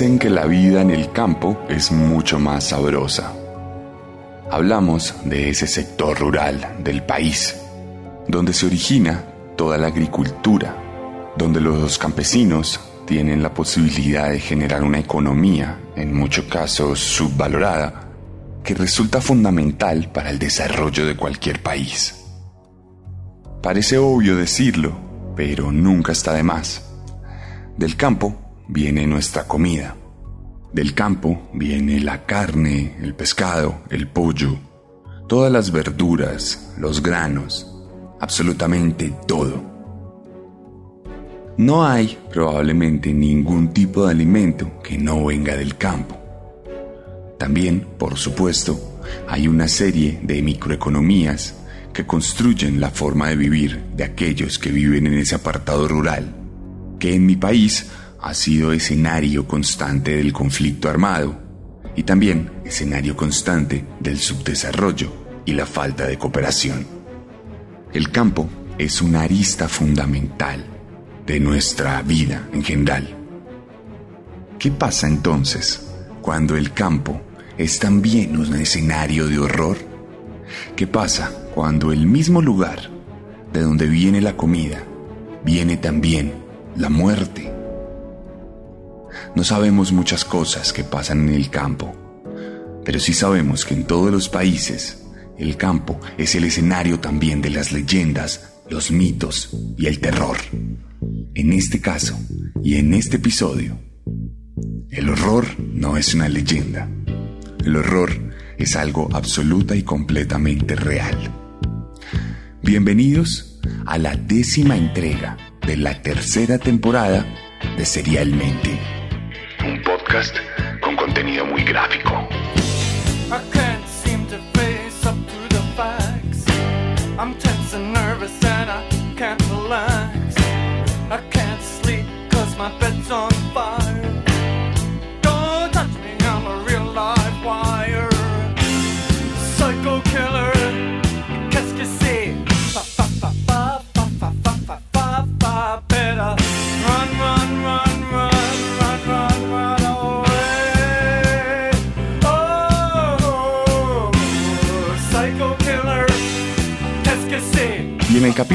Dicen que la vida en el campo es mucho más sabrosa. Hablamos de ese sector rural del país, donde se origina toda la agricultura, donde los campesinos tienen la posibilidad de generar una economía, en muchos casos subvalorada, que resulta fundamental para el desarrollo de cualquier país. Parece obvio decirlo, pero nunca está de más. Del campo viene nuestra comida. Del campo viene la carne, el pescado, el pollo, todas las verduras, los granos, absolutamente todo. No hay probablemente ningún tipo de alimento que no venga del campo. También, por supuesto, hay una serie de microeconomías que construyen la forma de vivir de aquellos que viven en ese apartado rural, que en mi país ha sido escenario constante del conflicto armado y también escenario constante del subdesarrollo y la falta de cooperación. El campo es una arista fundamental de nuestra vida en general. ¿Qué pasa entonces cuando el campo es también un escenario de horror? ¿Qué pasa cuando el mismo lugar de donde viene la comida viene también la muerte? No sabemos muchas cosas que pasan en el campo, pero sí sabemos que en todos los países el campo es el escenario también de las leyendas, los mitos y el terror. En este caso y en este episodio, el horror no es una leyenda. El horror es algo absoluta y completamente real. Bienvenidos a la décima entrega de la tercera temporada de Serialmente con contenido muy gráfico.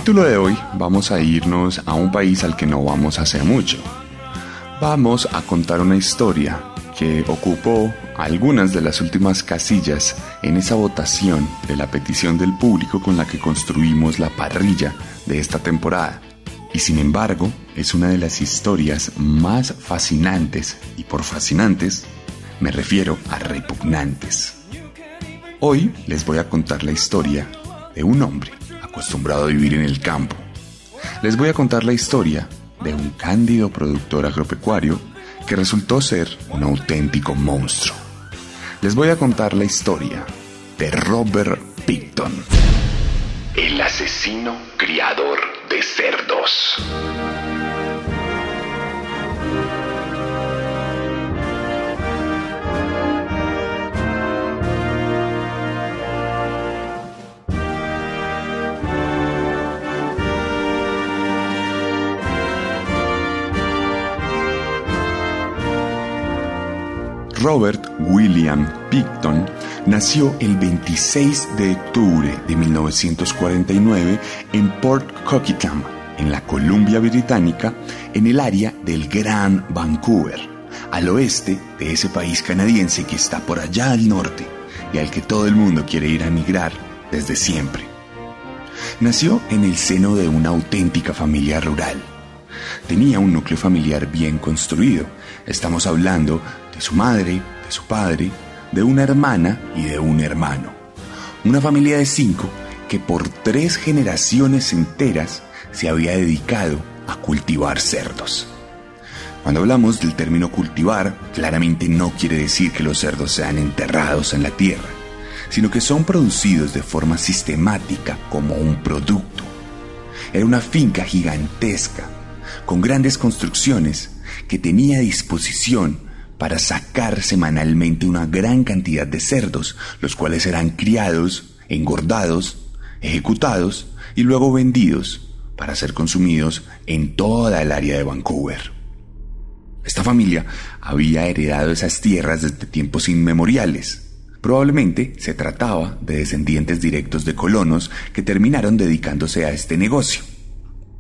Capítulo de hoy vamos a irnos a un país al que no vamos hace mucho. Vamos a contar una historia que ocupó algunas de las últimas casillas en esa votación de la petición del público con la que construimos la parrilla de esta temporada. Y sin embargo, es una de las historias más fascinantes, y por fascinantes me refiero a repugnantes. Hoy les voy a contar la historia de un hombre acostumbrado a vivir en el campo. Les voy a contar la historia de un cándido productor agropecuario que resultó ser un auténtico monstruo. Les voy a contar la historia de Robert Picton, el asesino criador de cerdos. Robert William Picton nació el 26 de octubre de 1949 en Port Coquitlam, en la Columbia Británica, en el área del Gran Vancouver, al oeste de ese país canadiense que está por allá al norte y al que todo el mundo quiere ir a migrar desde siempre. Nació en el seno de una auténtica familia rural. Tenía un núcleo familiar bien construido. Estamos hablando de su madre, de su padre, de una hermana y de un hermano. Una familia de cinco que por tres generaciones enteras se había dedicado a cultivar cerdos. Cuando hablamos del término cultivar, claramente no quiere decir que los cerdos sean enterrados en la tierra, sino que son producidos de forma sistemática como un producto. Era una finca gigantesca, con grandes construcciones, que tenía a disposición para sacar semanalmente una gran cantidad de cerdos, los cuales eran criados, engordados, ejecutados y luego vendidos para ser consumidos en toda el área de Vancouver. Esta familia había heredado esas tierras desde tiempos inmemoriales. Probablemente se trataba de descendientes directos de colonos que terminaron dedicándose a este negocio.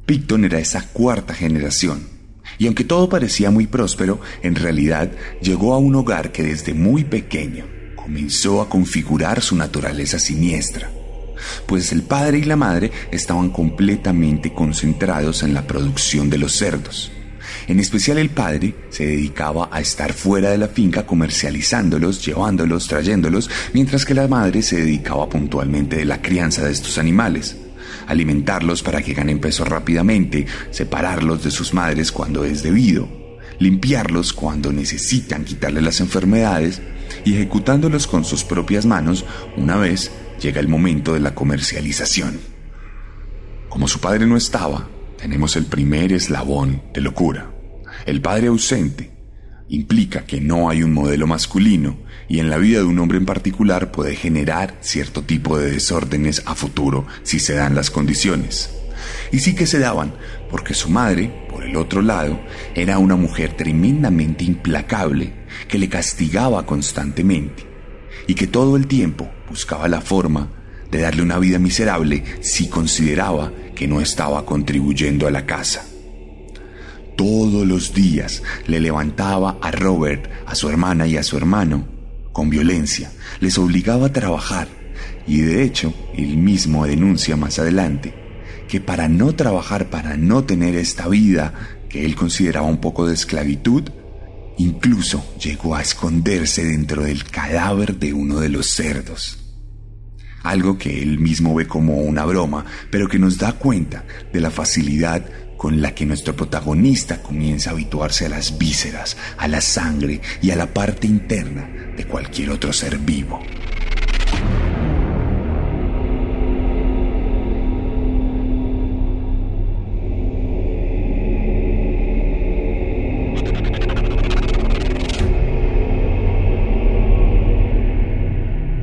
Picton era esa cuarta generación, y aunque todo parecía muy próspero, en realidad llegó a un hogar que desde muy pequeño comenzó a configurar su naturaleza siniestra pues el padre y la madre estaban completamente concentrados en la producción de los cerdos. En especial el padre se dedicaba a estar fuera de la finca comercializándolos, llevándolos, trayéndolos, mientras que la madre se dedicaba puntualmente de la crianza de estos animales. Alimentarlos para que ganen peso rápidamente, separarlos de sus madres cuando es debido, limpiarlos cuando necesitan quitarle las enfermedades y ejecutándolos con sus propias manos una vez llega el momento de la comercialización. Como su padre no estaba, tenemos el primer eslabón de locura. El padre ausente implica que no hay un modelo masculino y en la vida de un hombre en particular puede generar cierto tipo de desórdenes a futuro si se dan las condiciones. Y sí que se daban, porque su madre, por el otro lado, era una mujer tremendamente implacable que le castigaba constantemente y que todo el tiempo buscaba la forma de darle una vida miserable si consideraba que no estaba contribuyendo a la casa. Todos los días le levantaba a Robert, a su hermana y a su hermano con violencia, les obligaba a trabajar y de hecho él mismo denuncia más adelante que para no trabajar, para no tener esta vida que él consideraba un poco de esclavitud, Incluso llegó a esconderse dentro del cadáver de uno de los cerdos. Algo que él mismo ve como una broma, pero que nos da cuenta de la facilidad con la que nuestro protagonista comienza a habituarse a las vísceras, a la sangre y a la parte interna de cualquier otro ser vivo.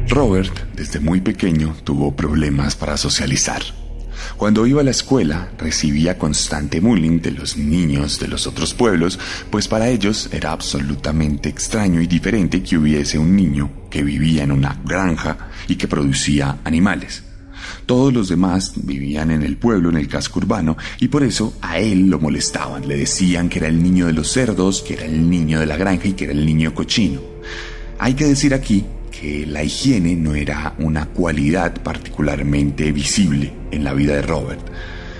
Robert, desde muy pequeño, tuvo problemas para socializar. Cuando iba a la escuela, recibía constante bullying de los niños de los otros pueblos, pues para ellos era absolutamente extraño y diferente que hubiese un niño que vivía en una granja y que producía animales. Todos los demás vivían en el pueblo, en el casco urbano, y por eso a él lo molestaban. Le decían que era el niño de los cerdos, que era el niño de la granja y que era el niño cochino. Hay que decir aquí la higiene no era una cualidad particularmente visible en la vida de Robert.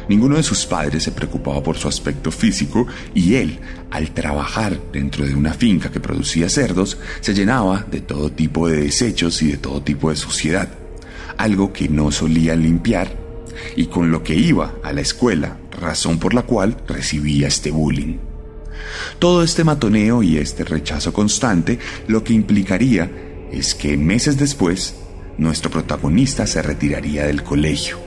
Ninguno de sus padres se preocupaba por su aspecto físico y él, al trabajar dentro de una finca que producía cerdos, se llenaba de todo tipo de desechos y de todo tipo de suciedad, algo que no solía limpiar y con lo que iba a la escuela, razón por la cual recibía este bullying. Todo este matoneo y este rechazo constante lo que implicaría es que meses después, nuestro protagonista se retiraría del colegio.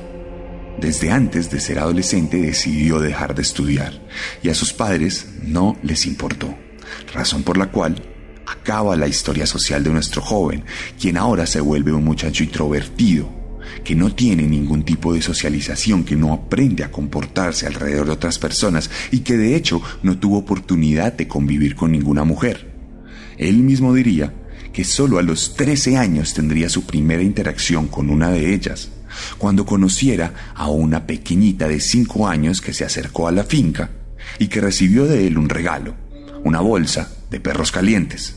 Desde antes de ser adolescente decidió dejar de estudiar y a sus padres no les importó, razón por la cual acaba la historia social de nuestro joven, quien ahora se vuelve un muchacho introvertido, que no tiene ningún tipo de socialización, que no aprende a comportarse alrededor de otras personas y que de hecho no tuvo oportunidad de convivir con ninguna mujer. Él mismo diría que solo a los 13 años tendría su primera interacción con una de ellas, cuando conociera a una pequeñita de 5 años que se acercó a la finca y que recibió de él un regalo, una bolsa de perros calientes.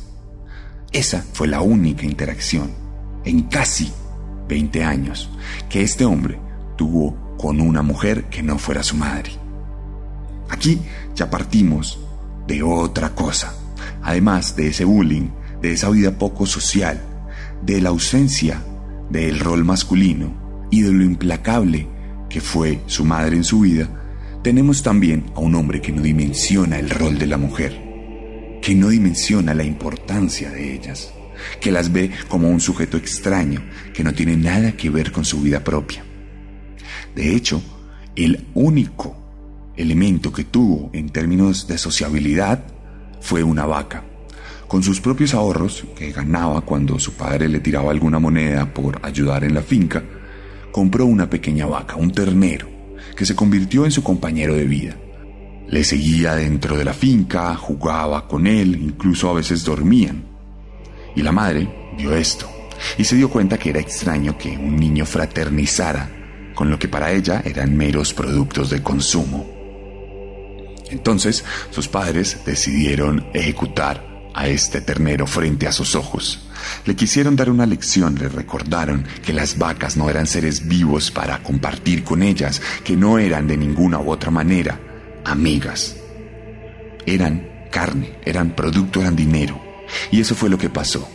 Esa fue la única interacción en casi 20 años que este hombre tuvo con una mujer que no fuera su madre. Aquí ya partimos de otra cosa, además de ese bullying de esa vida poco social de la ausencia del rol masculino y de lo implacable que fue su madre en su vida, tenemos también a un hombre que no dimensiona el rol de la mujer, que no dimensiona la importancia de ellas, que las ve como un sujeto extraño que no tiene nada que ver con su vida propia. De hecho, el único elemento que tuvo en términos de sociabilidad fue una vaca. Con sus propios ahorros, que ganaba cuando su padre le tiraba alguna moneda por ayudar en la finca, compró una pequeña vaca, un ternero, que se convirtió en su compañero de vida. Le seguía dentro de la finca, jugaba con él, incluso a veces dormían. Y la madre vio esto y se dio cuenta que era extraño que un niño fraternizara con lo que para ella eran meros productos de consumo. Entonces sus padres decidieron ejecutar a este ternero frente a sus ojos. Le quisieron dar una lección, le recordaron que las vacas no eran seres vivos para compartir con ellas, que no eran de ninguna u otra manera amigas. Eran carne, eran producto, eran dinero. Y eso fue lo que pasó.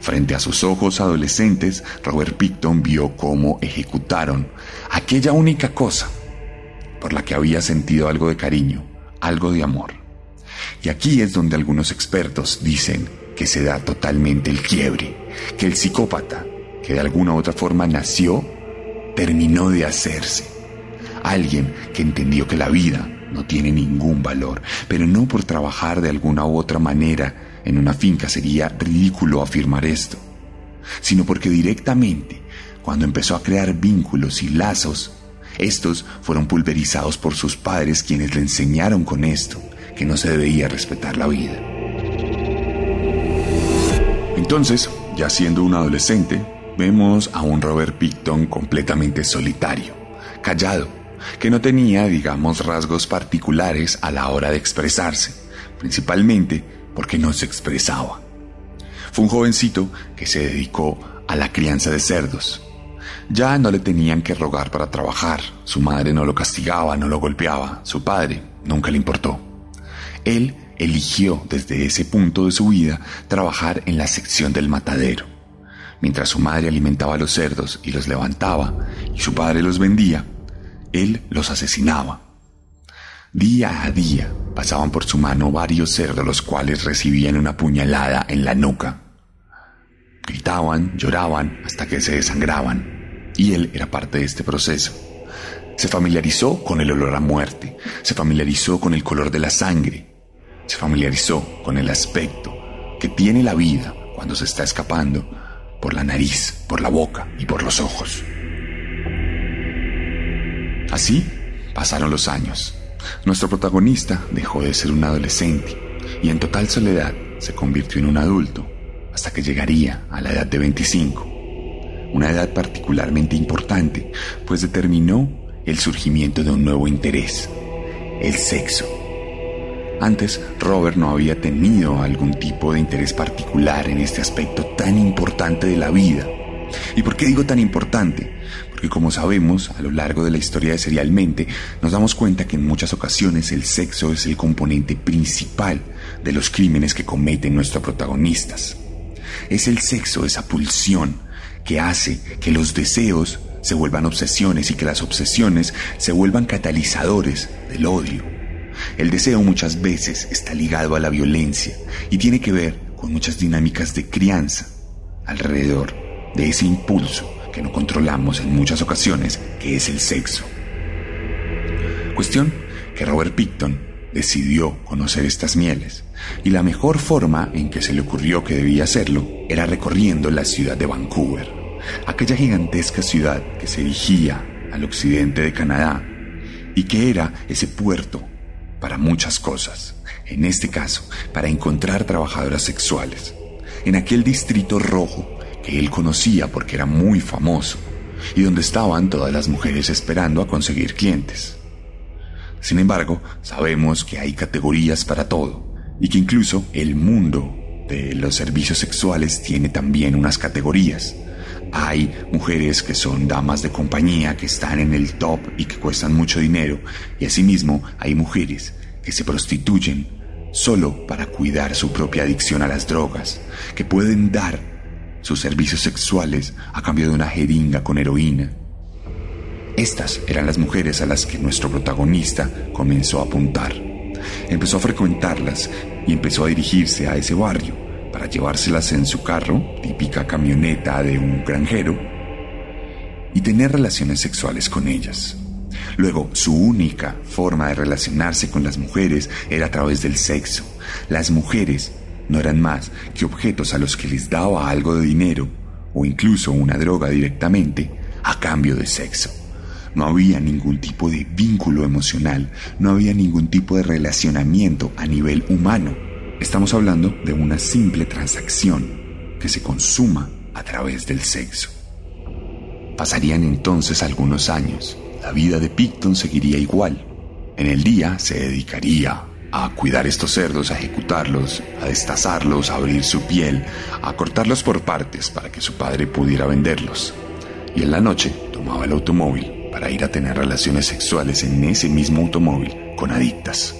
Frente a sus ojos adolescentes, Robert Picton vio cómo ejecutaron aquella única cosa por la que había sentido algo de cariño, algo de amor. Y aquí es donde algunos expertos dicen que se da totalmente el quiebre, que el psicópata, que de alguna u otra forma nació, terminó de hacerse. Alguien que entendió que la vida no tiene ningún valor, pero no por trabajar de alguna u otra manera en una finca sería ridículo afirmar esto, sino porque directamente, cuando empezó a crear vínculos y lazos, estos fueron pulverizados por sus padres quienes le enseñaron con esto que no se debía respetar la vida. Entonces, ya siendo un adolescente, vemos a un Robert Picton completamente solitario, callado, que no tenía, digamos, rasgos particulares a la hora de expresarse, principalmente porque no se expresaba. Fue un jovencito que se dedicó a la crianza de cerdos. Ya no le tenían que rogar para trabajar, su madre no lo castigaba, no lo golpeaba, su padre nunca le importó. Él eligió desde ese punto de su vida trabajar en la sección del matadero. Mientras su madre alimentaba a los cerdos y los levantaba y su padre los vendía, él los asesinaba. Día a día pasaban por su mano varios cerdos los cuales recibían una puñalada en la nuca. Gritaban, lloraban hasta que se desangraban y él era parte de este proceso. Se familiarizó con el olor a muerte, se familiarizó con el color de la sangre, se familiarizó con el aspecto que tiene la vida cuando se está escapando por la nariz, por la boca y por los ojos. Así pasaron los años. Nuestro protagonista dejó de ser un adolescente y en total soledad se convirtió en un adulto hasta que llegaría a la edad de 25. Una edad particularmente importante, pues determinó el surgimiento de un nuevo interés, el sexo. Antes, Robert no había tenido algún tipo de interés particular en este aspecto tan importante de la vida. ¿Y por qué digo tan importante? Porque como sabemos, a lo largo de la historia de Serialmente, nos damos cuenta que en muchas ocasiones el sexo es el componente principal de los crímenes que cometen nuestros protagonistas. Es el sexo, esa pulsión, que hace que los deseos se vuelvan obsesiones y que las obsesiones se vuelvan catalizadores del odio el deseo muchas veces está ligado a la violencia y tiene que ver con muchas dinámicas de crianza alrededor de ese impulso que no controlamos en muchas ocasiones, que es el sexo. Cuestión que Robert Picton decidió conocer estas mieles, y la mejor forma en que se le ocurrió que debía hacerlo era recorriendo la ciudad de Vancouver, aquella gigantesca ciudad que se erigía al occidente de Canadá y que era ese puerto para muchas cosas, en este caso, para encontrar trabajadoras sexuales, en aquel distrito rojo que él conocía porque era muy famoso y donde estaban todas las mujeres esperando a conseguir clientes. Sin embargo, sabemos que hay categorías para todo y que incluso el mundo de los servicios sexuales tiene también unas categorías. Hay mujeres que son damas de compañía, que están en el top y que cuestan mucho dinero, y asimismo hay mujeres que se prostituyen solo para cuidar su propia adicción a las drogas, que pueden dar sus servicios sexuales a cambio de una jeringa con heroína. Estas eran las mujeres a las que nuestro protagonista comenzó a apuntar. Empezó a frecuentarlas y empezó a dirigirse a ese barrio para llevárselas en su carro, típica camioneta de un granjero, y tener relaciones sexuales con ellas. Luego, su única forma de relacionarse con las mujeres era a través del sexo. Las mujeres no eran más que objetos a los que les daba algo de dinero o incluso una droga directamente a cambio de sexo. No había ningún tipo de vínculo emocional, no había ningún tipo de relacionamiento a nivel humano. Estamos hablando de una simple transacción que se consuma a través del sexo. Pasarían entonces algunos años. La vida de Picton seguiría igual. En el día se dedicaría a cuidar estos cerdos, a ejecutarlos, a destazarlos, a abrir su piel, a cortarlos por partes para que su padre pudiera venderlos. Y en la noche tomaba el automóvil para ir a tener relaciones sexuales en ese mismo automóvil con adictas.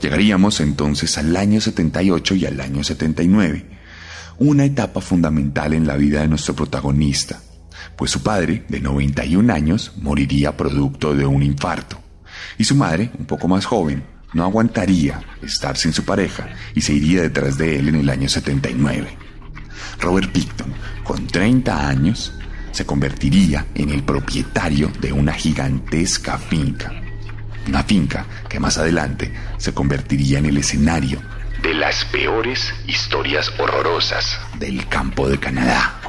Llegaríamos entonces al año 78 y al año 79, una etapa fundamental en la vida de nuestro protagonista, pues su padre, de 91 años, moriría producto de un infarto, y su madre, un poco más joven, no aguantaría estar sin su pareja y se iría detrás de él en el año 79. Robert Picton, con 30 años, se convertiría en el propietario de una gigantesca finca. Una finca que más adelante se convertiría en el escenario de las peores historias horrorosas del campo de Canadá.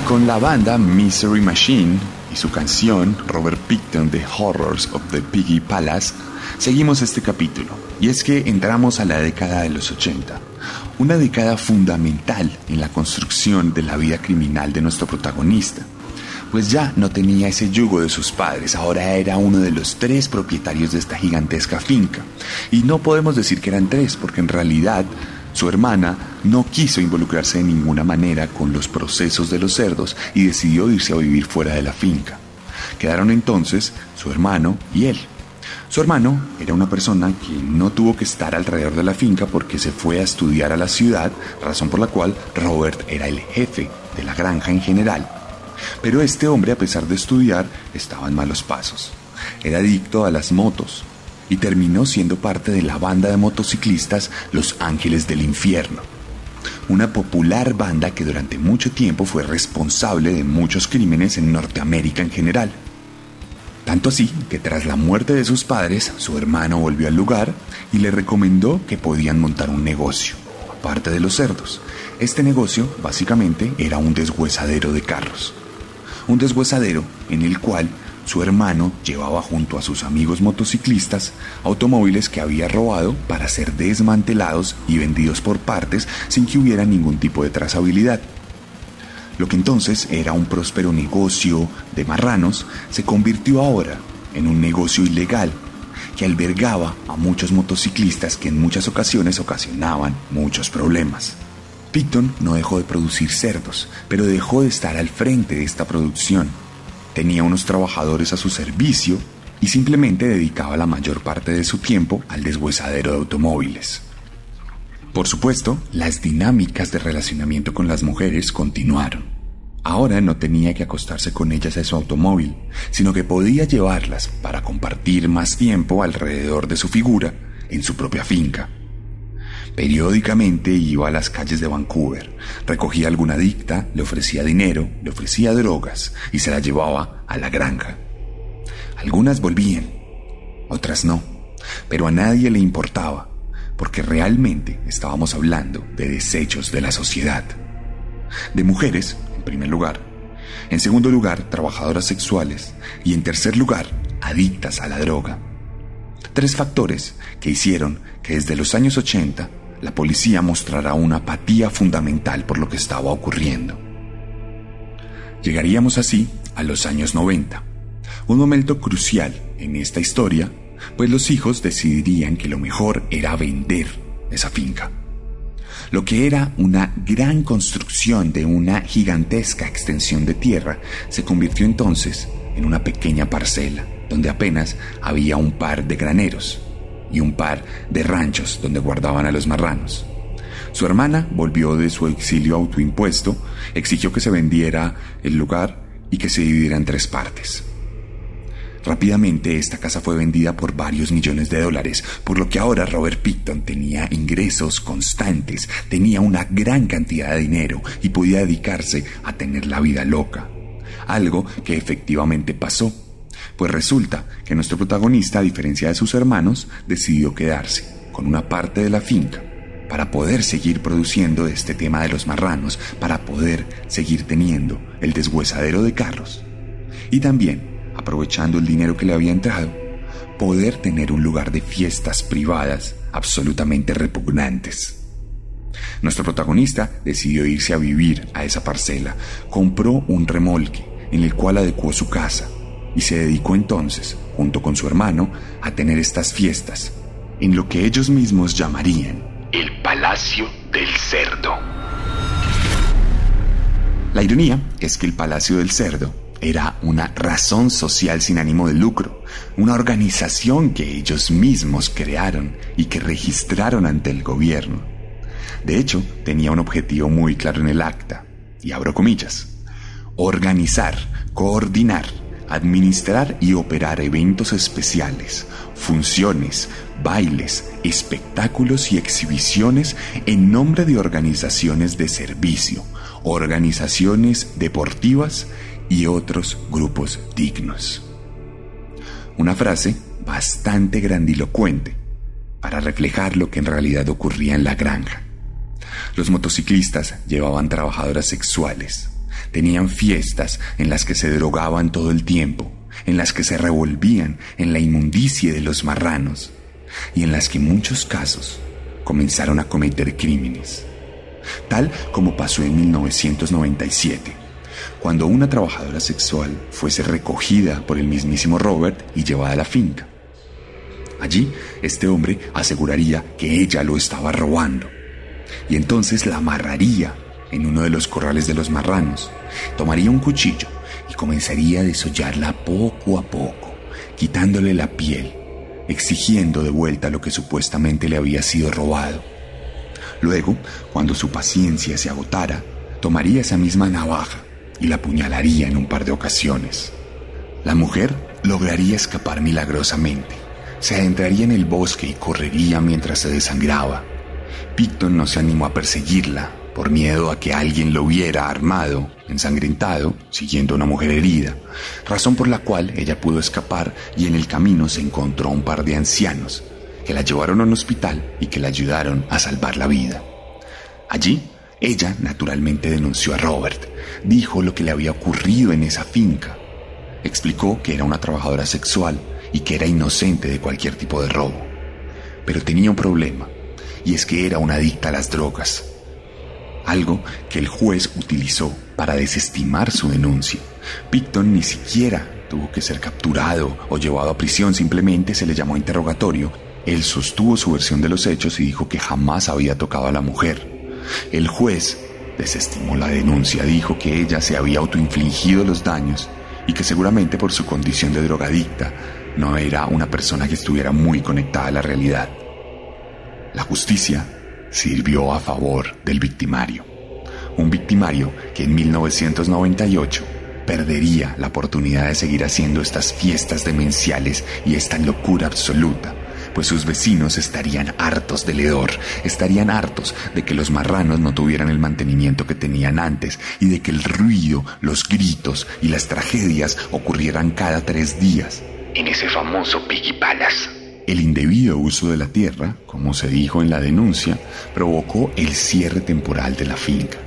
Con la banda Misery Machine y su canción Robert Picton The Horrors of the Piggy Palace, seguimos este capítulo. Y es que entramos a la década de los 80, una década fundamental en la construcción de la vida criminal de nuestro protagonista. Pues ya no tenía ese yugo de sus padres, ahora era uno de los tres propietarios de esta gigantesca finca. Y no podemos decir que eran tres, porque en realidad su hermana no quiso involucrarse de ninguna manera con los procesos de los cerdos y decidió irse a vivir fuera de la finca. Quedaron entonces su hermano y él. Su hermano era una persona que no tuvo que estar alrededor de la finca porque se fue a estudiar a la ciudad, razón por la cual Robert era el jefe de la granja en general. Pero este hombre, a pesar de estudiar, estaba en malos pasos. Era adicto a las motos, y terminó siendo parte de la banda de motociclistas Los Ángeles del Infierno, una popular banda que durante mucho tiempo fue responsable de muchos crímenes en Norteamérica en general. Tanto así que tras la muerte de sus padres, su hermano volvió al lugar y le recomendó que podían montar un negocio, aparte de los cerdos. Este negocio básicamente era un deshuesadero de carros. Un deshuesadero en el cual su hermano llevaba junto a sus amigos motociclistas automóviles que había robado para ser desmantelados y vendidos por partes sin que hubiera ningún tipo de trazabilidad. Lo que entonces era un próspero negocio de marranos se convirtió ahora en un negocio ilegal que albergaba a muchos motociclistas que en muchas ocasiones ocasionaban muchos problemas. Picton no dejó de producir cerdos, pero dejó de estar al frente de esta producción tenía unos trabajadores a su servicio y simplemente dedicaba la mayor parte de su tiempo al deshuesadero de automóviles. Por supuesto, las dinámicas de relacionamiento con las mujeres continuaron. Ahora no tenía que acostarse con ellas a su automóvil, sino que podía llevarlas para compartir más tiempo alrededor de su figura en su propia finca. Periódicamente iba a las calles de Vancouver, recogía alguna adicta, le ofrecía dinero, le ofrecía drogas y se la llevaba a la granja. Algunas volvían, otras no, pero a nadie le importaba, porque realmente estábamos hablando de desechos de la sociedad. De mujeres, en primer lugar, en segundo lugar, trabajadoras sexuales y en tercer lugar, adictas a la droga. Tres factores que hicieron que desde los años 80 la policía mostrará una apatía fundamental por lo que estaba ocurriendo. Llegaríamos así a los años 90, un momento crucial en esta historia, pues los hijos decidirían que lo mejor era vender esa finca. Lo que era una gran construcción de una gigantesca extensión de tierra se convirtió entonces en una pequeña parcela, donde apenas había un par de graneros y un par de ranchos donde guardaban a los marranos. Su hermana volvió de su exilio autoimpuesto, exigió que se vendiera el lugar y que se dividiera en tres partes. Rápidamente esta casa fue vendida por varios millones de dólares, por lo que ahora Robert Picton tenía ingresos constantes, tenía una gran cantidad de dinero y podía dedicarse a tener la vida loca. Algo que efectivamente pasó, pues resulta que nuestro protagonista, a diferencia de sus hermanos, decidió quedarse con una parte de la finca para poder seguir produciendo este tema de los marranos, para poder seguir teniendo el deshuesadero de carros. Y también aprovechando el dinero que le había entrado, poder tener un lugar de fiestas privadas absolutamente repugnantes. Nuestro protagonista decidió irse a vivir a esa parcela, compró un remolque en el cual adecuó su casa y se dedicó entonces, junto con su hermano, a tener estas fiestas en lo que ellos mismos llamarían el Palacio del Cerdo. La ironía es que el Palacio del Cerdo era una razón social sin ánimo de lucro, una organización que ellos mismos crearon y que registraron ante el gobierno. De hecho, tenía un objetivo muy claro en el acta, y abro comillas, organizar, coordinar, administrar y operar eventos especiales, funciones, bailes, espectáculos y exhibiciones en nombre de organizaciones de servicio, organizaciones deportivas y otros grupos dignos. Una frase bastante grandilocuente para reflejar lo que en realidad ocurría en la granja. Los motociclistas llevaban trabajadoras sexuales, tenían fiestas en las que se drogaban todo el tiempo, en las que se revolvían en la inmundicie de los marranos y en las que en muchos casos comenzaron a cometer crímenes, tal como pasó en 1997 cuando una trabajadora sexual fuese recogida por el mismísimo Robert y llevada a la finca. Allí, este hombre aseguraría que ella lo estaba robando, y entonces la amarraría en uno de los corrales de los marranos, tomaría un cuchillo y comenzaría a desollarla poco a poco, quitándole la piel, exigiendo de vuelta lo que supuestamente le había sido robado. Luego, cuando su paciencia se agotara, tomaría esa misma navaja y la apuñalaría en un par de ocasiones. La mujer lograría escapar milagrosamente. Se adentraría en el bosque y correría mientras se desangraba. Picton no se animó a perseguirla por miedo a que alguien lo viera armado, ensangrentado, siguiendo a una mujer herida, razón por la cual ella pudo escapar y en el camino se encontró a un par de ancianos que la llevaron a un hospital y que la ayudaron a salvar la vida. Allí ella naturalmente denunció a Robert, dijo lo que le había ocurrido en esa finca, explicó que era una trabajadora sexual y que era inocente de cualquier tipo de robo. Pero tenía un problema, y es que era una adicta a las drogas, algo que el juez utilizó para desestimar su denuncia. Picton ni siquiera tuvo que ser capturado o llevado a prisión, simplemente se le llamó a interrogatorio. Él sostuvo su versión de los hechos y dijo que jamás había tocado a la mujer. El juez desestimó la denuncia, dijo que ella se había autoinfligido los daños y que seguramente por su condición de drogadicta no era una persona que estuviera muy conectada a la realidad. La justicia sirvió a favor del victimario, un victimario que en 1998 perdería la oportunidad de seguir haciendo estas fiestas demenciales y esta locura absoluta pues sus vecinos estarían hartos del hedor, estarían hartos de que los marranos no tuvieran el mantenimiento que tenían antes y de que el ruido, los gritos y las tragedias ocurrieran cada tres días en ese famoso Piggy Palace. El indebido uso de la tierra, como se dijo en la denuncia, provocó el cierre temporal de la finca.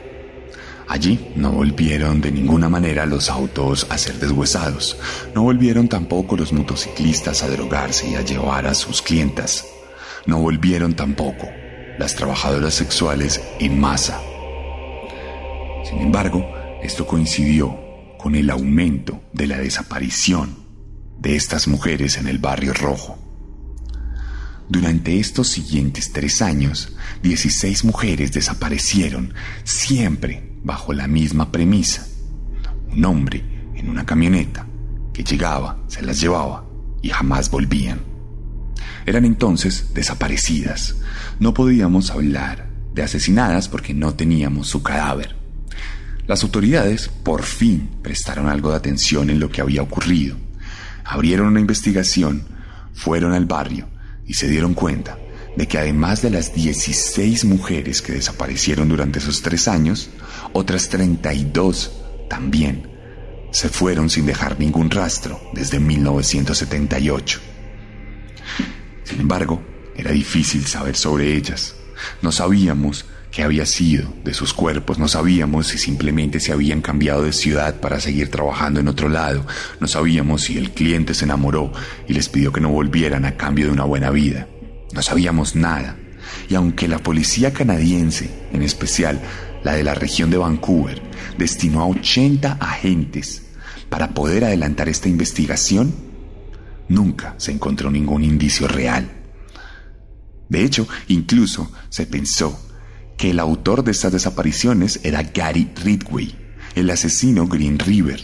Allí no volvieron de ninguna manera los autos a ser deshuesados, no volvieron tampoco los motociclistas a drogarse y a llevar a sus clientas, no volvieron tampoco las trabajadoras sexuales en masa. Sin embargo, esto coincidió con el aumento de la desaparición de estas mujeres en el barrio rojo. Durante estos siguientes tres años, 16 mujeres desaparecieron, siempre bajo la misma premisa. Un hombre en una camioneta que llegaba, se las llevaba y jamás volvían. Eran entonces desaparecidas. No podíamos hablar de asesinadas porque no teníamos su cadáver. Las autoridades por fin prestaron algo de atención en lo que había ocurrido. Abrieron una investigación, fueron al barrio y se dieron cuenta de que además de las 16 mujeres que desaparecieron durante esos tres años, otras 32 también se fueron sin dejar ningún rastro desde 1978. Sin embargo, era difícil saber sobre ellas. No sabíamos qué había sido de sus cuerpos, no sabíamos si simplemente se habían cambiado de ciudad para seguir trabajando en otro lado, no sabíamos si el cliente se enamoró y les pidió que no volvieran a cambio de una buena vida. No sabíamos nada. Y aunque la policía canadiense, en especial la de la región de Vancouver, destinó a 80 agentes para poder adelantar esta investigación, nunca se encontró ningún indicio real. De hecho, incluso se pensó que el autor de estas desapariciones era Gary Ridgway, el asesino Green River,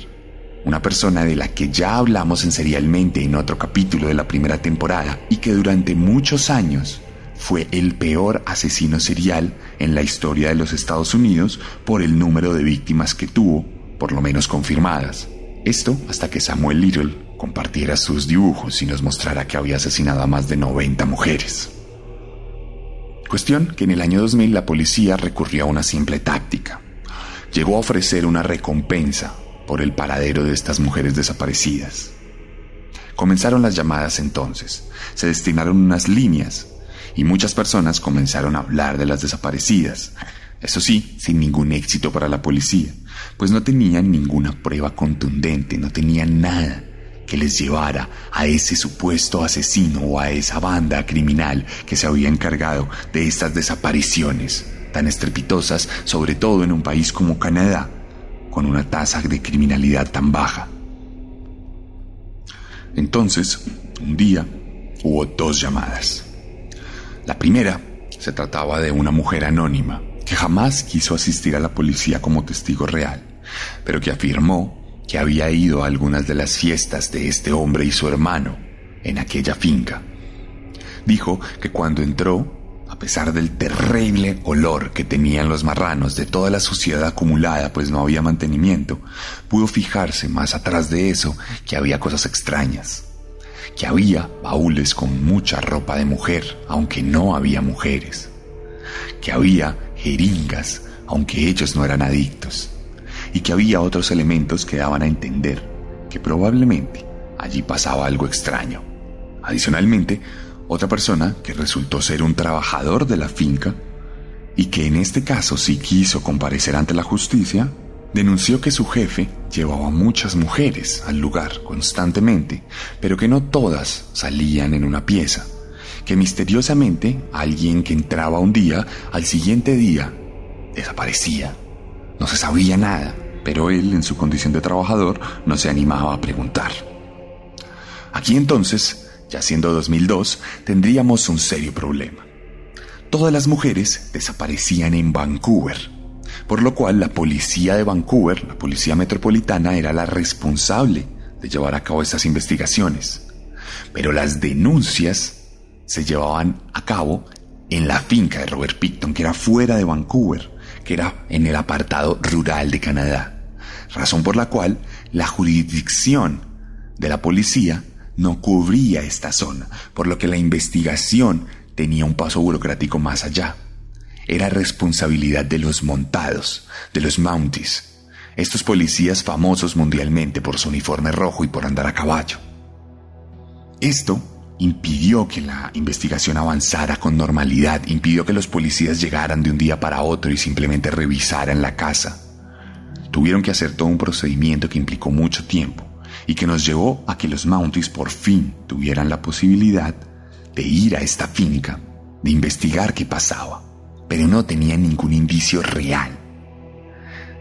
una persona de la que ya hablamos serialmente en otro capítulo de la primera temporada y que durante muchos años fue el peor asesino serial en la historia de los Estados Unidos por el número de víctimas que tuvo, por lo menos confirmadas. Esto hasta que Samuel Little compartiera sus dibujos y nos mostrara que había asesinado a más de 90 mujeres. Cuestión que en el año 2000 la policía recurrió a una simple táctica. Llegó a ofrecer una recompensa por el paradero de estas mujeres desaparecidas. Comenzaron las llamadas entonces, se destinaron unas líneas y muchas personas comenzaron a hablar de las desaparecidas, eso sí, sin ningún éxito para la policía, pues no tenían ninguna prueba contundente, no tenían nada que les llevara a ese supuesto asesino o a esa banda criminal que se había encargado de estas desapariciones tan estrepitosas, sobre todo en un país como Canadá, con una tasa de criminalidad tan baja. Entonces, un día hubo dos llamadas. La primera se trataba de una mujer anónima que jamás quiso asistir a la policía como testigo real, pero que afirmó que había ido a algunas de las fiestas de este hombre y su hermano en aquella finca. Dijo que cuando entró, a pesar del terrible olor que tenían los marranos de toda la suciedad acumulada, pues no había mantenimiento, pudo fijarse más atrás de eso que había cosas extrañas, que había baúles con mucha ropa de mujer, aunque no había mujeres, que había jeringas, aunque ellos no eran adictos, y que había otros elementos que daban a entender que probablemente allí pasaba algo extraño. Adicionalmente, otra persona que resultó ser un trabajador de la finca y que en este caso sí quiso comparecer ante la justicia, denunció que su jefe llevaba muchas mujeres al lugar constantemente, pero que no todas salían en una pieza, que misteriosamente alguien que entraba un día, al siguiente día, desaparecía. No se sabía nada, pero él, en su condición de trabajador, no se animaba a preguntar. Aquí entonces, ya siendo 2002, tendríamos un serio problema. Todas las mujeres desaparecían en Vancouver, por lo cual la policía de Vancouver, la policía metropolitana, era la responsable de llevar a cabo estas investigaciones. Pero las denuncias se llevaban a cabo en la finca de Robert Picton, que era fuera de Vancouver, que era en el apartado rural de Canadá, razón por la cual la jurisdicción de la policía no cubría esta zona, por lo que la investigación tenía un paso burocrático más allá. Era responsabilidad de los montados, de los Mounties, estos policías famosos mundialmente por su uniforme rojo y por andar a caballo. Esto impidió que la investigación avanzara con normalidad, impidió que los policías llegaran de un día para otro y simplemente revisaran la casa. Tuvieron que hacer todo un procedimiento que implicó mucho tiempo y que nos llevó a que los Mounties por fin tuvieran la posibilidad de ir a esta finca, de investigar qué pasaba, pero no tenían ningún indicio real.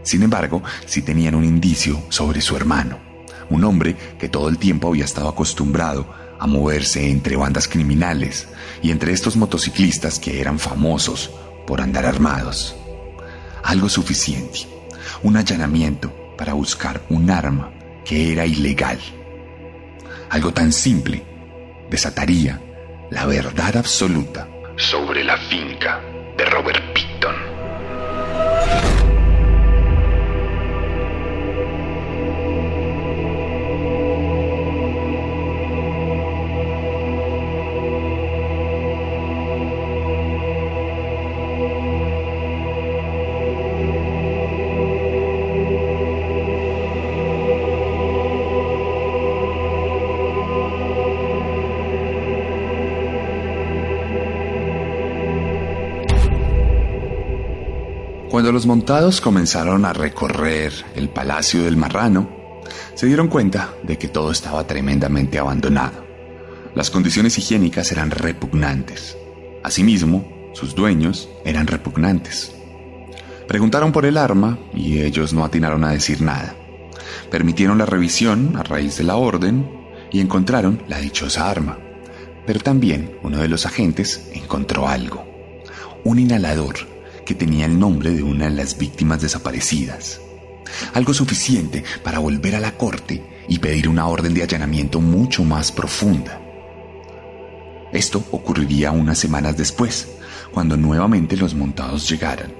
Sin embargo, sí tenían un indicio sobre su hermano, un hombre que todo el tiempo había estado acostumbrado a moverse entre bandas criminales y entre estos motociclistas que eran famosos por andar armados. Algo suficiente, un allanamiento para buscar un arma que era ilegal. Algo tan simple desataría la verdad absoluta sobre la finca de Robert Picton. Cuando los montados comenzaron a recorrer el Palacio del Marrano, se dieron cuenta de que todo estaba tremendamente abandonado. Las condiciones higiénicas eran repugnantes. Asimismo, sus dueños eran repugnantes. Preguntaron por el arma y ellos no atinaron a decir nada. Permitieron la revisión a raíz de la orden y encontraron la dichosa arma. Pero también uno de los agentes encontró algo. Un inhalador tenía el nombre de una de las víctimas desaparecidas. Algo suficiente para volver a la corte y pedir una orden de allanamiento mucho más profunda. Esto ocurriría unas semanas después, cuando nuevamente los montados llegaran.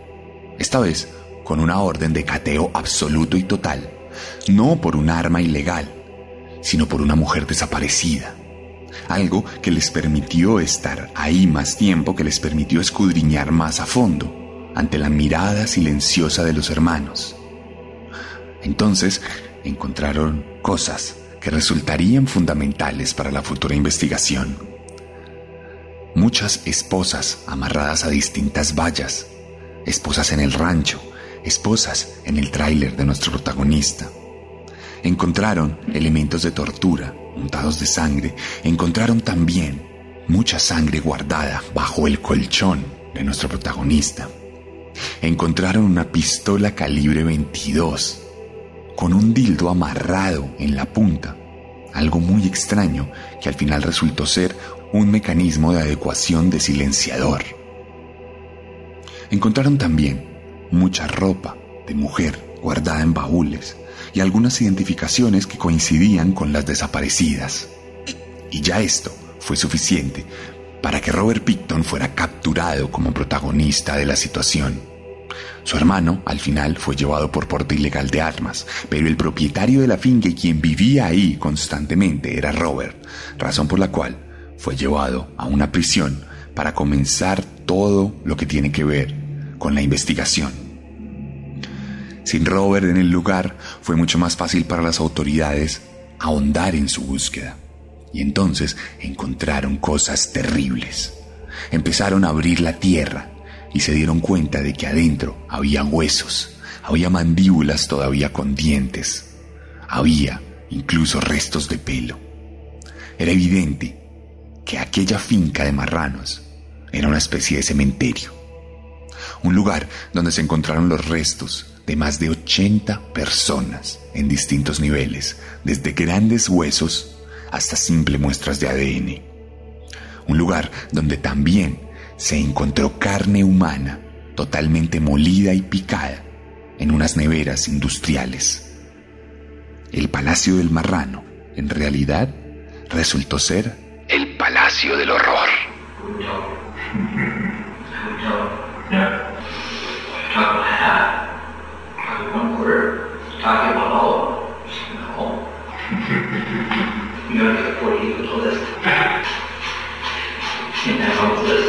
Esta vez con una orden de cateo absoluto y total, no por un arma ilegal, sino por una mujer desaparecida. Algo que les permitió estar ahí más tiempo, que les permitió escudriñar más a fondo ante la mirada silenciosa de los hermanos. Entonces encontraron cosas que resultarían fundamentales para la futura investigación. Muchas esposas amarradas a distintas vallas, esposas en el rancho, esposas en el tráiler de nuestro protagonista. Encontraron elementos de tortura, untados de sangre, encontraron también mucha sangre guardada bajo el colchón de nuestro protagonista encontraron una pistola calibre 22 con un dildo amarrado en la punta, algo muy extraño que al final resultó ser un mecanismo de adecuación de silenciador. Encontraron también mucha ropa de mujer guardada en baúles y algunas identificaciones que coincidían con las desaparecidas. Y ya esto fue suficiente para que Robert Picton fuera capturado como protagonista de la situación. Su hermano, al final, fue llevado por porte ilegal de armas, pero el propietario de la finca y quien vivía ahí constantemente era Robert, razón por la cual fue llevado a una prisión para comenzar todo lo que tiene que ver con la investigación. Sin Robert en el lugar, fue mucho más fácil para las autoridades ahondar en su búsqueda. Y entonces encontraron cosas terribles. Empezaron a abrir la tierra y se dieron cuenta de que adentro había huesos, había mandíbulas todavía con dientes, había incluso restos de pelo. Era evidente que aquella finca de marranos era una especie de cementerio, un lugar donde se encontraron los restos de más de 80 personas en distintos niveles, desde grandes huesos hasta simples muestras de ADN. Un lugar donde también se encontró carne humana totalmente molida y picada en unas neveras industriales. El Palacio del Marrano, en realidad, resultó ser el Palacio del Horror. in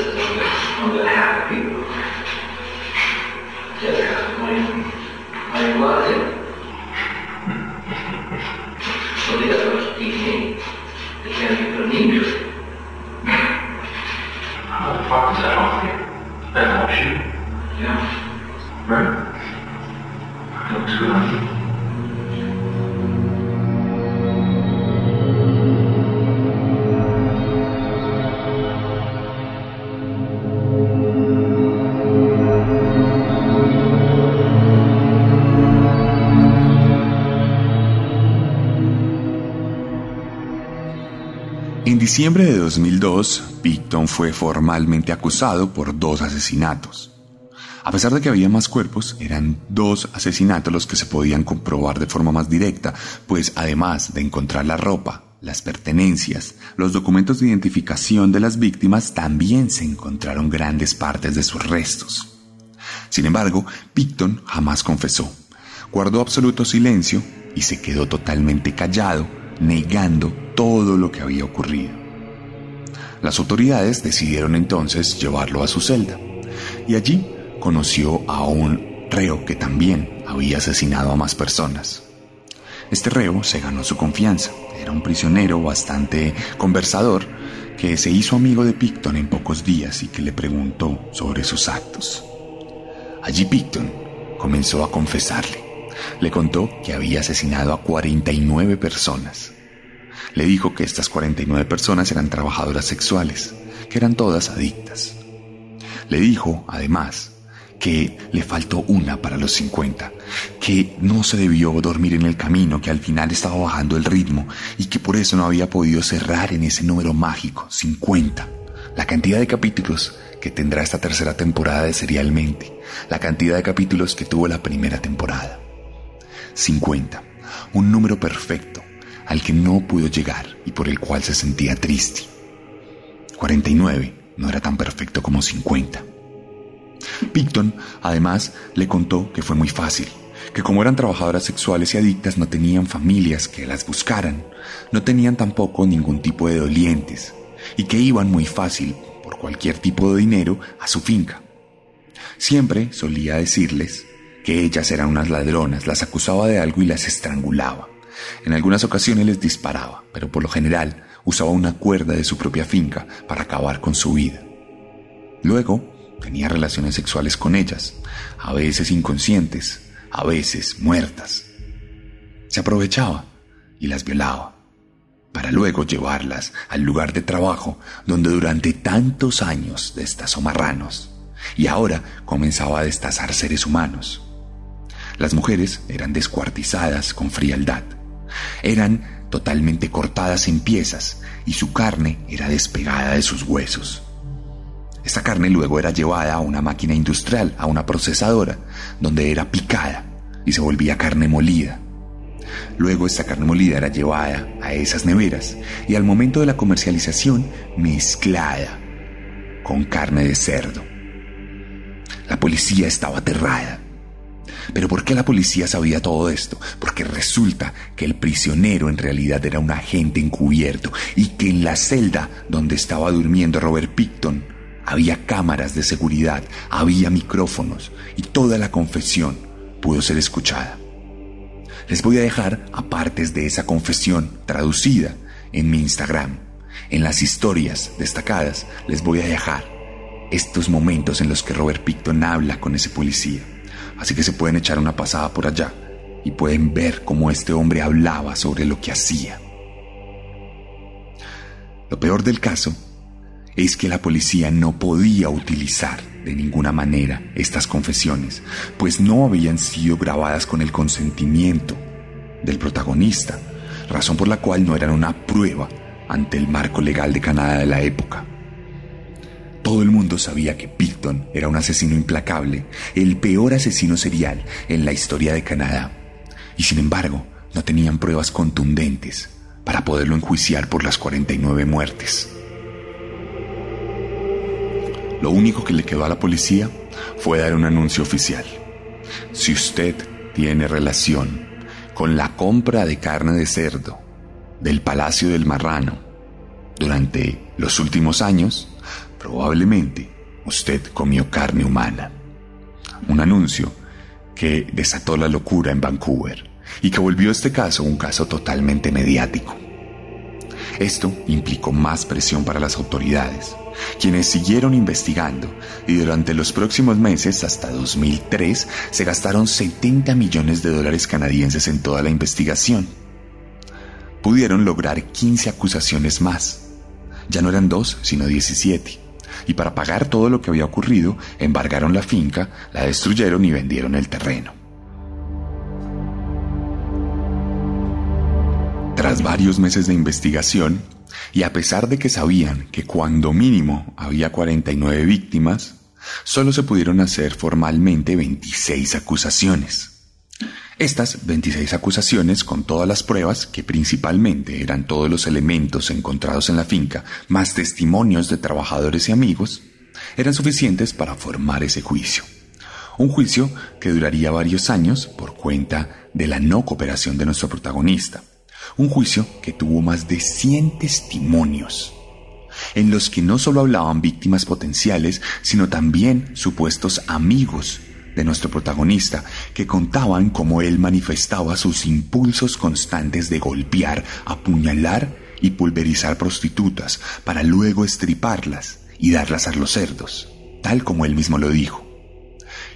diciembre de 2002, Picton fue formalmente acusado por dos asesinatos. A pesar de que había más cuerpos, eran dos asesinatos los que se podían comprobar de forma más directa, pues además de encontrar la ropa, las pertenencias, los documentos de identificación de las víctimas, también se encontraron grandes partes de sus restos. Sin embargo, Picton jamás confesó. Guardó absoluto silencio y se quedó totalmente callado, negando todo lo que había ocurrido. Las autoridades decidieron entonces llevarlo a su celda y allí conoció a un reo que también había asesinado a más personas. Este reo se ganó su confianza. Era un prisionero bastante conversador que se hizo amigo de Picton en pocos días y que le preguntó sobre sus actos. Allí Picton comenzó a confesarle. Le contó que había asesinado a 49 personas. Le dijo que estas 49 personas eran trabajadoras sexuales, que eran todas adictas. Le dijo, además, que le faltó una para los 50, que no se debió dormir en el camino, que al final estaba bajando el ritmo y que por eso no había podido cerrar en ese número mágico, 50. La cantidad de capítulos que tendrá esta tercera temporada de Serialmente, la cantidad de capítulos que tuvo la primera temporada. 50, un número perfecto al que no pudo llegar y por el cual se sentía triste. 49 no era tan perfecto como 50. Picton, además, le contó que fue muy fácil, que como eran trabajadoras sexuales y adictas no tenían familias que las buscaran, no tenían tampoco ningún tipo de dolientes, y que iban muy fácil, por cualquier tipo de dinero, a su finca. Siempre solía decirles que ellas eran unas ladronas, las acusaba de algo y las estrangulaba. En algunas ocasiones les disparaba, pero por lo general usaba una cuerda de su propia finca para acabar con su vida. Luego, tenía relaciones sexuales con ellas, a veces inconscientes, a veces muertas. Se aprovechaba y las violaba, para luego llevarlas al lugar de trabajo donde durante tantos años destazó marranos y ahora comenzaba a destazar seres humanos. Las mujeres eran descuartizadas con frialdad, eran totalmente cortadas en piezas y su carne era despegada de sus huesos. Esta carne luego era llevada a una máquina industrial, a una procesadora, donde era picada y se volvía carne molida. Luego esta carne molida era llevada a esas neveras y al momento de la comercialización mezclada con carne de cerdo. La policía estaba aterrada. Pero ¿por qué la policía sabía todo esto? Porque resulta que el prisionero en realidad era un agente encubierto y que en la celda donde estaba durmiendo Robert Picton había cámaras de seguridad, había micrófonos y toda la confesión pudo ser escuchada. Les voy a dejar apartes de esa confesión traducida en mi Instagram. En las historias destacadas les voy a dejar estos momentos en los que Robert Picton habla con ese policía. Así que se pueden echar una pasada por allá y pueden ver cómo este hombre hablaba sobre lo que hacía. Lo peor del caso es que la policía no podía utilizar de ninguna manera estas confesiones, pues no habían sido grabadas con el consentimiento del protagonista, razón por la cual no eran una prueba ante el marco legal de Canadá de la época. Todo el mundo sabía que Picton era un asesino implacable, el peor asesino serial en la historia de Canadá, y sin embargo no tenían pruebas contundentes para poderlo enjuiciar por las 49 muertes. Lo único que le quedó a la policía fue dar un anuncio oficial. Si usted tiene relación con la compra de carne de cerdo del Palacio del Marrano durante los últimos años, probablemente usted comió carne humana. Un anuncio que desató la locura en Vancouver y que volvió este caso un caso totalmente mediático. Esto implicó más presión para las autoridades, quienes siguieron investigando y durante los próximos meses, hasta 2003, se gastaron 70 millones de dólares canadienses en toda la investigación. Pudieron lograr 15 acusaciones más. Ya no eran dos, sino 17. Y para pagar todo lo que había ocurrido, embargaron la finca, la destruyeron y vendieron el terreno. Tras varios meses de investigación, Y a pesar de que sabían que cuando mínimo había 49 víctimas, solo se pudieron hacer formalmente 26 acusaciones. Estas 26 acusaciones, con todas las pruebas, que principalmente eran todos los elementos encontrados en la finca, más testimonios de trabajadores y amigos, eran suficientes para formar ese juicio. Un juicio que duraría varios años por cuenta de la no cooperación de nuestro protagonista. Un juicio que tuvo más de 100 testimonios, en los que no solo hablaban víctimas potenciales, sino también supuestos amigos de nuestro protagonista, que contaban cómo él manifestaba sus impulsos constantes de golpear, apuñalar y pulverizar prostitutas para luego estriparlas y darlas a los cerdos, tal como él mismo lo dijo.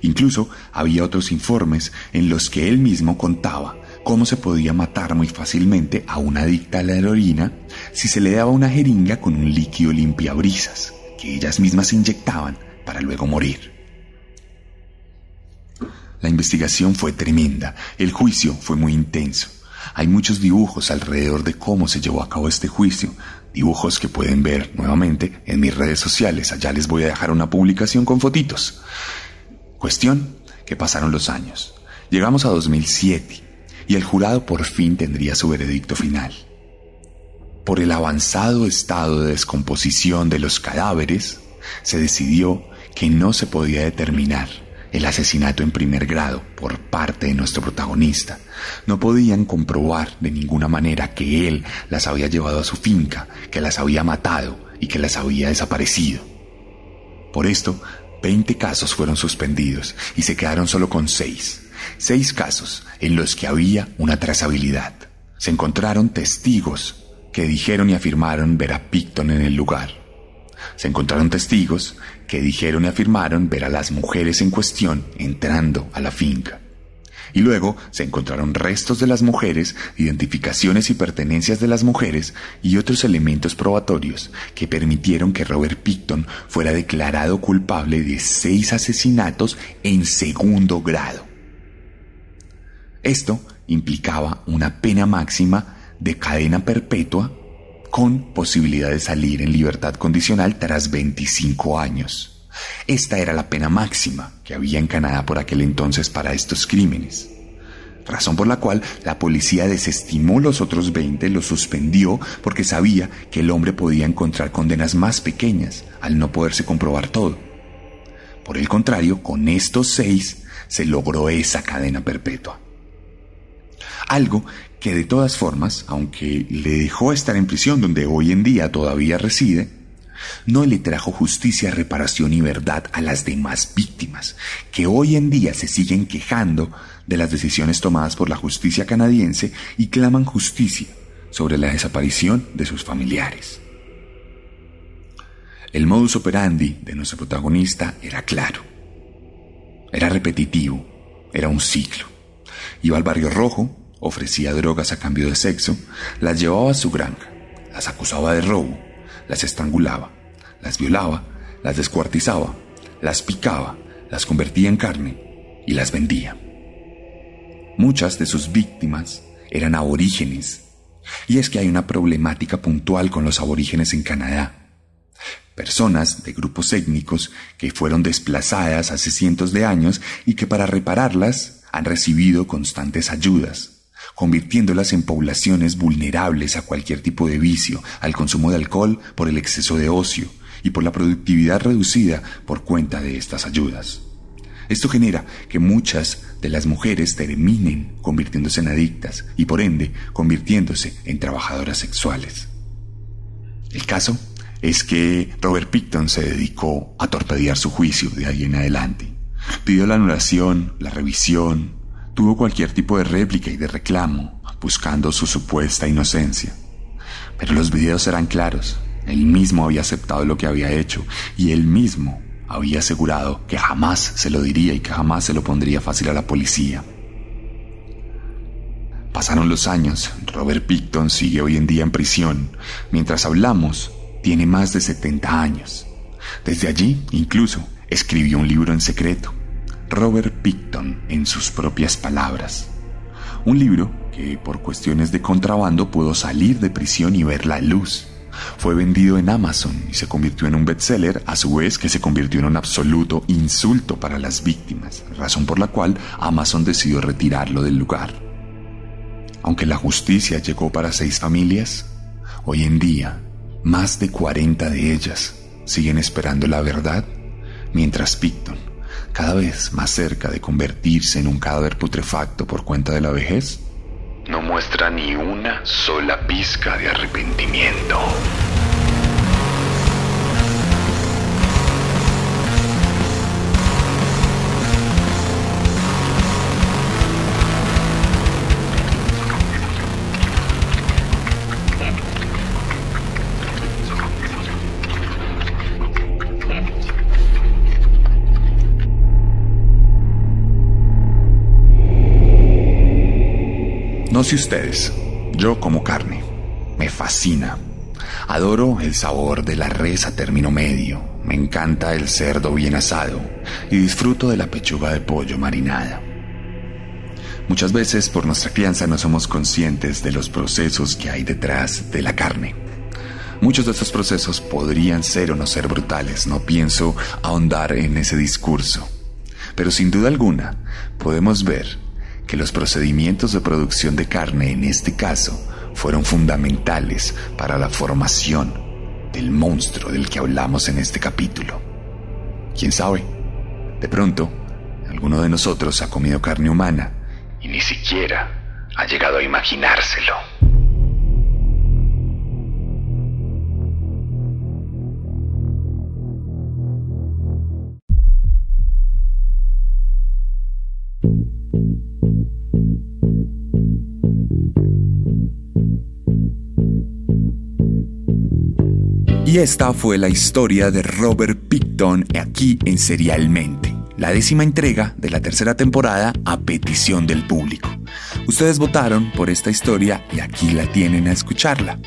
Incluso había otros informes en los que él mismo contaba cómo se podía matar muy fácilmente a una adicta a la heroína si se le daba una jeringa con un líquido limpiabrisas que ellas mismas inyectaban para luego morir. La investigación fue tremenda, el juicio fue muy intenso. Hay muchos dibujos alrededor de cómo se llevó a cabo este juicio, dibujos que pueden ver nuevamente en mis redes sociales. Allá les voy a dejar una publicación con fotitos. Cuestión que pasaron los años. Llegamos a 2007 y el jurado por fin tendría su veredicto final. Por el avanzado estado de descomposición de los cadáveres, se decidió que no se podía determinar el asesinato en primer grado por parte de nuestro protagonista. No podían comprobar de ninguna manera que él las había llevado a su finca, que las había matado y que las había desaparecido. Por esto, 20 casos fueron suspendidos y se quedaron solo con 6. Seis casos en los que había una trazabilidad. Se encontraron testigos que dijeron y afirmaron ver a Picton en el lugar. Se encontraron testigos que dijeron y afirmaron ver a las mujeres en cuestión entrando a la finca. Y luego se encontraron restos de las mujeres, identificaciones y pertenencias de las mujeres y otros elementos probatorios que permitieron que Robert Picton fuera declarado culpable de seis asesinatos en segundo grado. Esto implicaba una pena máxima de cadena perpetua con posibilidad de salir en libertad condicional tras 25 años. Esta era la pena máxima que había en Canadá por aquel entonces para estos crímenes. Razón por la cual la policía desestimó los otros 20, los suspendió porque sabía que el hombre podía encontrar condenas más pequeñas al no poderse comprobar todo. Por el contrario, con estos seis se logró esa cadena perpetua. Algo que de todas formas, aunque le dejó estar en prisión donde hoy en día todavía reside, no le trajo justicia, reparación y verdad a las demás víctimas, que hoy en día se siguen quejando de las decisiones tomadas por la justicia canadiense y claman justicia sobre la desaparición de sus familiares. El modus operandi de nuestro protagonista era claro, era repetitivo, era un ciclo. Iba al barrio rojo, ofrecía drogas a cambio de sexo, las llevaba a su granja, las acusaba de robo, las estrangulaba, las violaba, las descuartizaba, las picaba, las convertía en carne y las vendía. Muchas de sus víctimas eran aborígenes, y es que hay una problemática puntual con los aborígenes en Canadá. Personas de grupos étnicos que fueron desplazadas hace cientos de años y que para repararlas han recibido constantes ayudas, convirtiéndolas en poblaciones vulnerables a cualquier tipo de vicio, al consumo de alcohol por el exceso de ocio y por la productividad reducida por cuenta de estas ayudas. Esto genera que muchas de las mujeres terminen convirtiéndose en adictas y por ende convirtiéndose en trabajadoras sexuales. El caso es que Robert Picton se dedicó a torpedear su juicio de ahí en adelante. Pidió la anulación, la revisión, tuvo cualquier tipo de réplica y de reclamo, buscando su supuesta inocencia. Pero los videos eran claros. Él mismo había aceptado lo que había hecho y él mismo había asegurado que jamás se lo diría y que jamás se lo pondría fácil a la policía. Pasaron los años, Robert Picton sigue hoy en día en prisión. Mientras hablamos, tiene más de 70 años. Desde allí, incluso, escribió un libro en secreto, Robert Picton en sus propias palabras. Un libro que por cuestiones de contrabando pudo salir de prisión y ver la luz. Fue vendido en Amazon y se convirtió en un bestseller, a su vez que se convirtió en un absoluto insulto para las víctimas, razón por la cual Amazon decidió retirarlo del lugar. Aunque la justicia llegó para seis familias, hoy en día más de 40 de ellas siguen esperando la verdad, mientras Picton, cada vez más cerca de convertirse en un cadáver putrefacto por cuenta de la vejez, no muestra ni una sola pizca de arrepentimiento. Ustedes, yo como carne. Me fascina. Adoro el sabor de la res a término medio. Me encanta el cerdo bien asado y disfruto de la pechuga de pollo marinada. Muchas veces por nuestra crianza no somos conscientes de los procesos que hay detrás de la carne. Muchos de estos procesos podrían ser o no ser brutales, no pienso ahondar en ese discurso. Pero sin duda alguna podemos ver que los procedimientos de producción de carne en este caso fueron fundamentales para la formación del monstruo del que hablamos en este capítulo. ¿Quién sabe? De pronto, alguno de nosotros ha comido carne humana y ni siquiera ha llegado a imaginárselo. Y esta fue la historia de Robert Picton aquí en Serialmente, la décima entrega de la tercera temporada a petición del público. Ustedes votaron por esta historia y aquí la tienen a escucharla.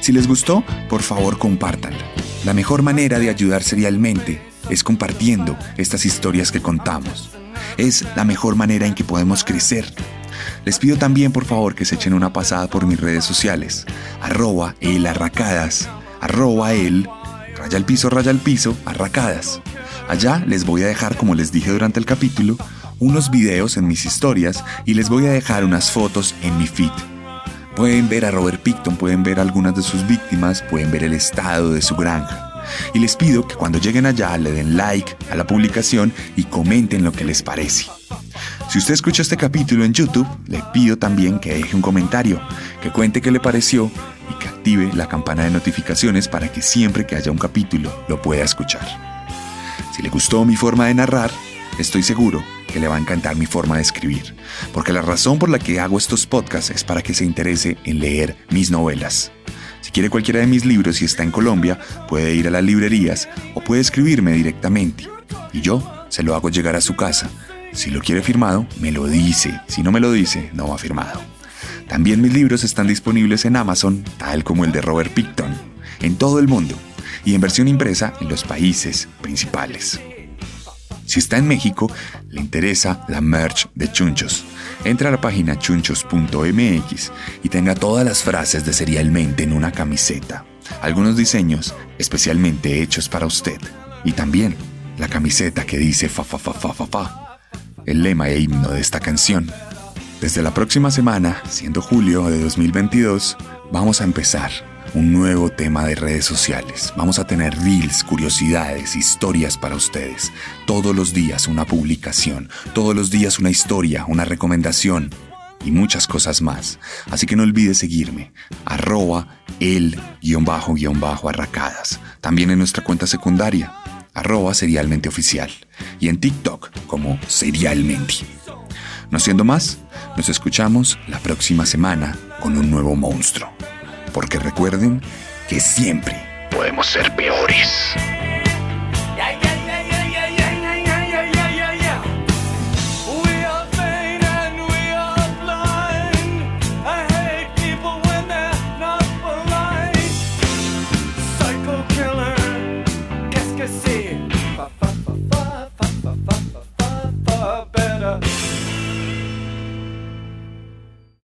Si les gustó, por favor compártanla. La mejor manera de ayudar serialmente es compartiendo estas historias que contamos. Es la mejor manera en que podemos crecer. Les pido también por favor que se echen una pasada por mis redes sociales, arroba elarracadas, arroba el, raya al piso, raya al piso, arracadas. Allá les voy a dejar, como les dije durante el capítulo, unos videos en mis historias y les voy a dejar unas fotos en mi feed. Pueden ver a Robert Picton, pueden ver algunas de sus víctimas, pueden ver el estado de su granja. Y les pido que cuando lleguen allá le den like a la publicación y comenten lo que les parece. Si usted escucha este capítulo en YouTube, le pido también que deje un comentario, que cuente qué le pareció y que active la campana de notificaciones para que siempre que haya un capítulo lo pueda escuchar. Si le gustó mi forma de narrar, estoy seguro que le va a encantar mi forma de escribir, porque la razón por la que hago estos podcasts es para que se interese en leer mis novelas. Si quiere cualquiera de mis libros y está en Colombia, puede ir a las librerías o puede escribirme directamente. Y yo se lo hago llegar a su casa. Si lo quiere firmado, me lo dice. Si no me lo dice, no va firmado. También mis libros están disponibles en Amazon, tal como el de Robert Picton, en todo el mundo y en versión impresa en los países principales. Si está en México, le interesa la merch de Chunchos. Entra a la página chunchos.mx y tenga todas las frases de serialmente en una camiseta. Algunos diseños especialmente hechos para usted. Y también la camiseta que dice fa fa fa fa fa fa. El lema e himno de esta canción. Desde la próxima semana, siendo julio de 2022, vamos a empezar un nuevo tema de redes sociales. Vamos a tener reels, curiosidades, historias para ustedes. Todos los días una publicación, todos los días una historia, una recomendación y muchas cosas más. Así que no olvides seguirme, arroba el guion bajo guion bajo arracadas. También en nuestra cuenta secundaria, arroba serialmente oficial. Y en TikTok como serialmente. No siendo más, nos escuchamos la próxima semana con un nuevo monstruo. Porque recuerden que siempre podemos ser peores.